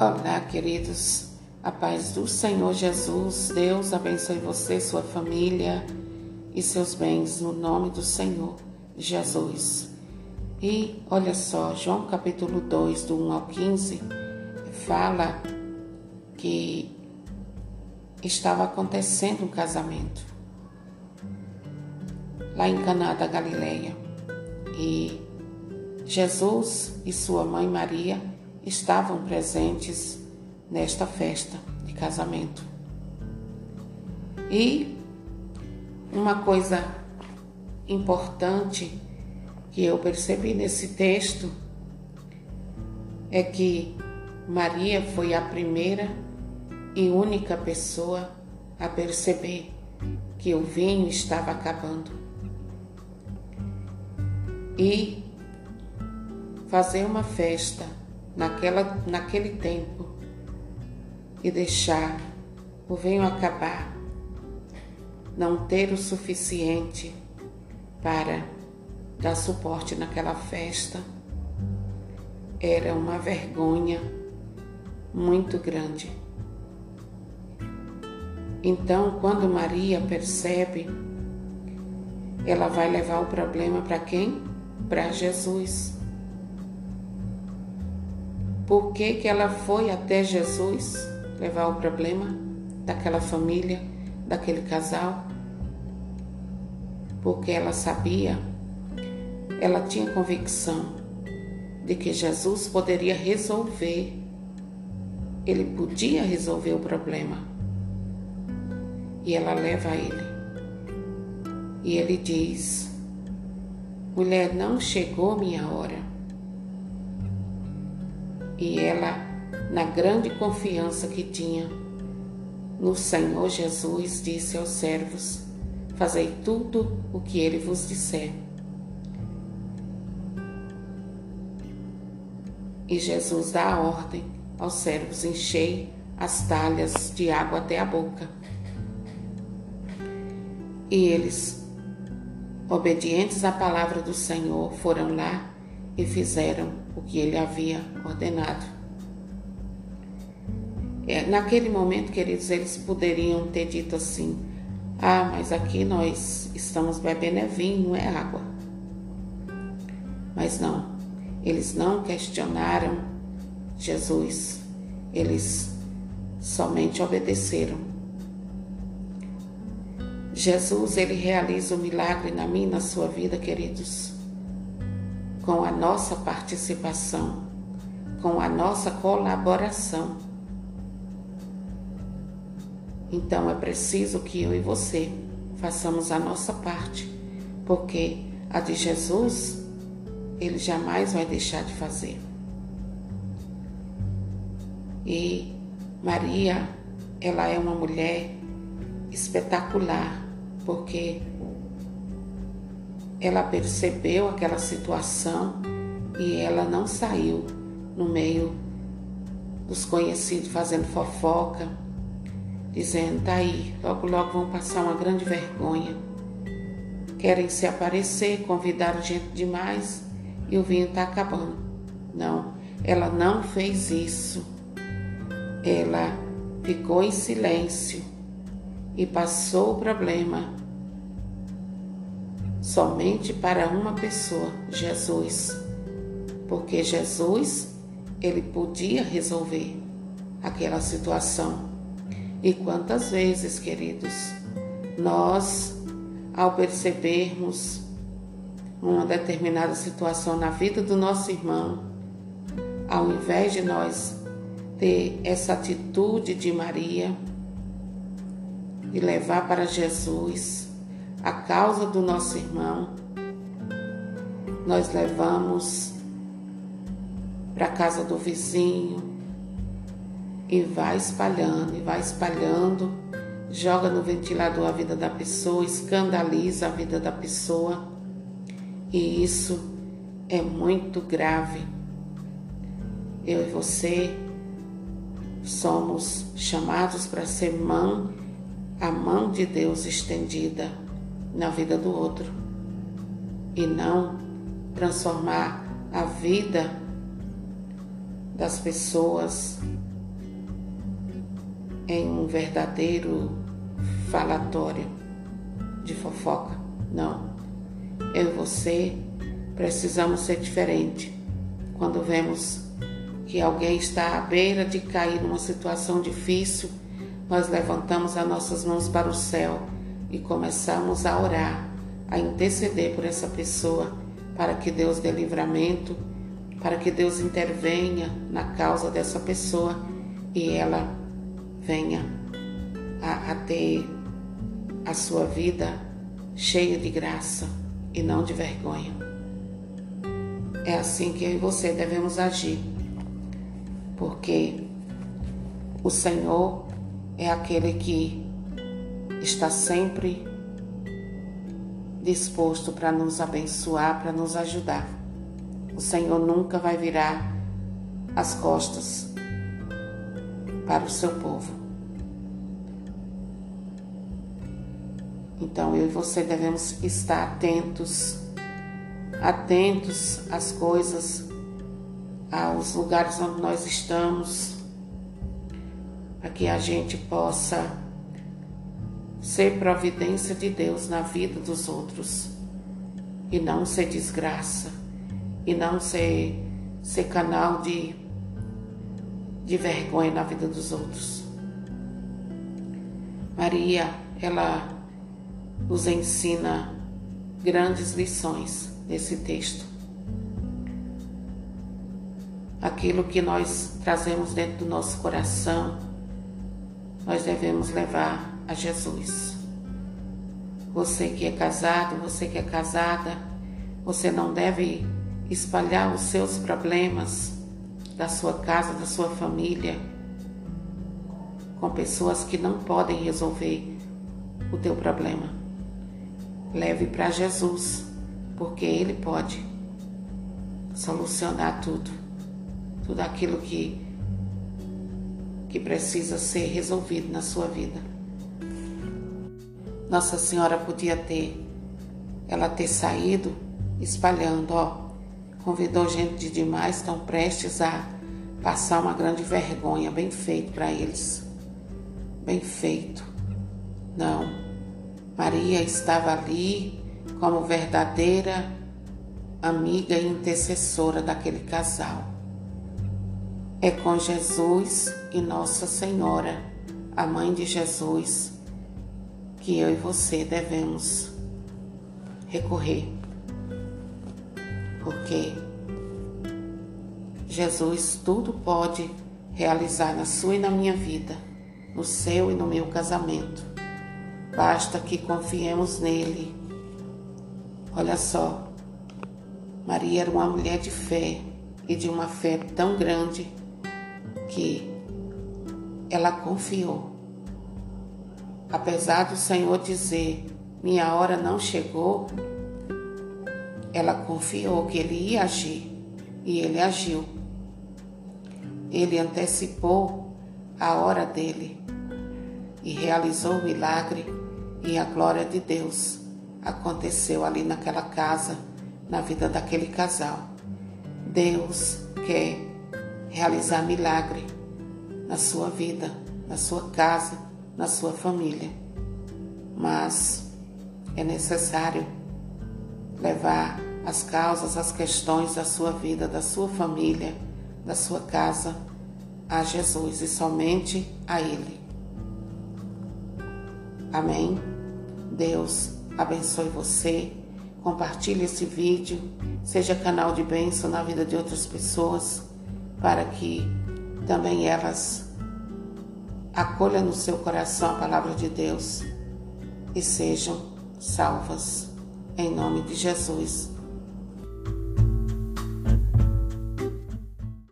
Olá, queridos. A paz do Senhor Jesus, Deus abençoe você, sua família e seus bens no nome do Senhor Jesus. E olha só, João capítulo 2, do 1 ao 15, fala que estava acontecendo um casamento lá em Caná da Galileia. E Jesus e sua mãe Maria estavam presentes nesta festa de casamento. E uma coisa importante que eu percebi nesse texto é que Maria foi a primeira e única pessoa a perceber que o vinho estava acabando. E fazer uma festa naquela, naquele tempo e deixar o vinho acabar, não ter o suficiente para dar suporte naquela festa, era uma vergonha muito grande. Então, quando Maria percebe, ela vai levar o problema para quem? Para Jesus. Por que, que ela foi até Jesus levar o problema daquela família, daquele casal? Porque ela sabia, ela tinha convicção de que Jesus poderia resolver, ele podia resolver o problema. E ela leva ele. E ele diz: Mulher, não chegou minha hora. E ela, na grande confiança que tinha no Senhor Jesus, disse aos servos: Fazei tudo o que ele vos disser. E Jesus dá a ordem aos servos: enchei as talhas de água até a boca. E eles, obedientes à palavra do Senhor, foram lá e fizeram o que ele havia ordenado. É, naquele momento, queridos, eles poderiam ter dito assim: Ah, mas aqui nós estamos bebendo é vinho, não é água. Mas não, eles não questionaram Jesus, eles somente obedeceram. Jesus, ele realiza o milagre na minha e na sua vida, queridos com a nossa participação, com a nossa colaboração. Então é preciso que eu e você façamos a nossa parte, porque a de Jesus ele jamais vai deixar de fazer. E Maria, ela é uma mulher espetacular, porque ela percebeu aquela situação e ela não saiu no meio dos conhecidos fazendo fofoca, dizendo: tá aí, logo logo vão passar uma grande vergonha. Querem se aparecer, convidaram gente demais e o vinho está acabando. Não, ela não fez isso. Ela ficou em silêncio e passou o problema somente para uma pessoa, Jesus. Porque Jesus, ele podia resolver aquela situação. E quantas vezes, queridos, nós, ao percebermos uma determinada situação na vida do nosso irmão, ao invés de nós ter essa atitude de Maria, de levar para Jesus, a causa do nosso irmão, nós levamos para casa do vizinho e vai espalhando, e vai espalhando, joga no ventilador a vida da pessoa, escandaliza a vida da pessoa. E isso é muito grave. Eu e você somos chamados para ser mão, a mão de Deus estendida na vida do outro e não transformar a vida das pessoas em um verdadeiro falatório de fofoca. Não. Eu e você precisamos ser diferente. Quando vemos que alguém está à beira de cair numa situação difícil, nós levantamos as nossas mãos para o céu e começamos a orar, a interceder por essa pessoa, para que Deus dê livramento, para que Deus intervenha na causa dessa pessoa e ela venha a, a ter a sua vida cheia de graça e não de vergonha. É assim que eu e você devemos agir, porque o Senhor é aquele que está sempre disposto para nos abençoar, para nos ajudar. O Senhor nunca vai virar as costas para o seu povo. Então eu e você devemos estar atentos, atentos às coisas, aos lugares onde nós estamos, para que a gente possa ser providência de Deus na vida dos outros e não ser desgraça e não ser, ser canal de, de vergonha na vida dos outros. Maria, ela nos ensina grandes lições nesse texto. Aquilo que nós trazemos dentro do nosso coração, nós devemos levar a Jesus. Você que é casado, você que é casada, você não deve espalhar os seus problemas da sua casa, da sua família, com pessoas que não podem resolver o teu problema. Leve para Jesus, porque Ele pode solucionar tudo, tudo aquilo que, que precisa ser resolvido na sua vida. Nossa Senhora podia ter, ela ter saído espalhando, ó, convidou gente demais, estão prestes a passar uma grande vergonha, bem feito para eles, bem feito. Não, Maria estava ali como verdadeira amiga e intercessora daquele casal. É com Jesus e Nossa Senhora, a mãe de Jesus, que eu e você devemos recorrer. Porque Jesus tudo pode realizar na sua e na minha vida, no seu e no meu casamento. Basta que confiemos nele. Olha só, Maria era uma mulher de fé e de uma fé tão grande ela confiou Apesar do Senhor dizer: Minha hora não chegou, ela confiou que ele ia agir e ele agiu. Ele antecipou a hora dele e realizou o milagre, e a glória de Deus aconteceu ali naquela casa, na vida daquele casal. Deus quer realizar milagre na sua vida, na sua casa, na sua família. Mas é necessário levar as causas, as questões da sua vida, da sua família, da sua casa a Jesus e somente a Ele. Amém? Deus abençoe você. Compartilhe esse vídeo, seja canal de bênção na vida de outras pessoas, para que também elas acolha no seu coração a palavra de Deus e sejam salvas. Em nome de Jesus.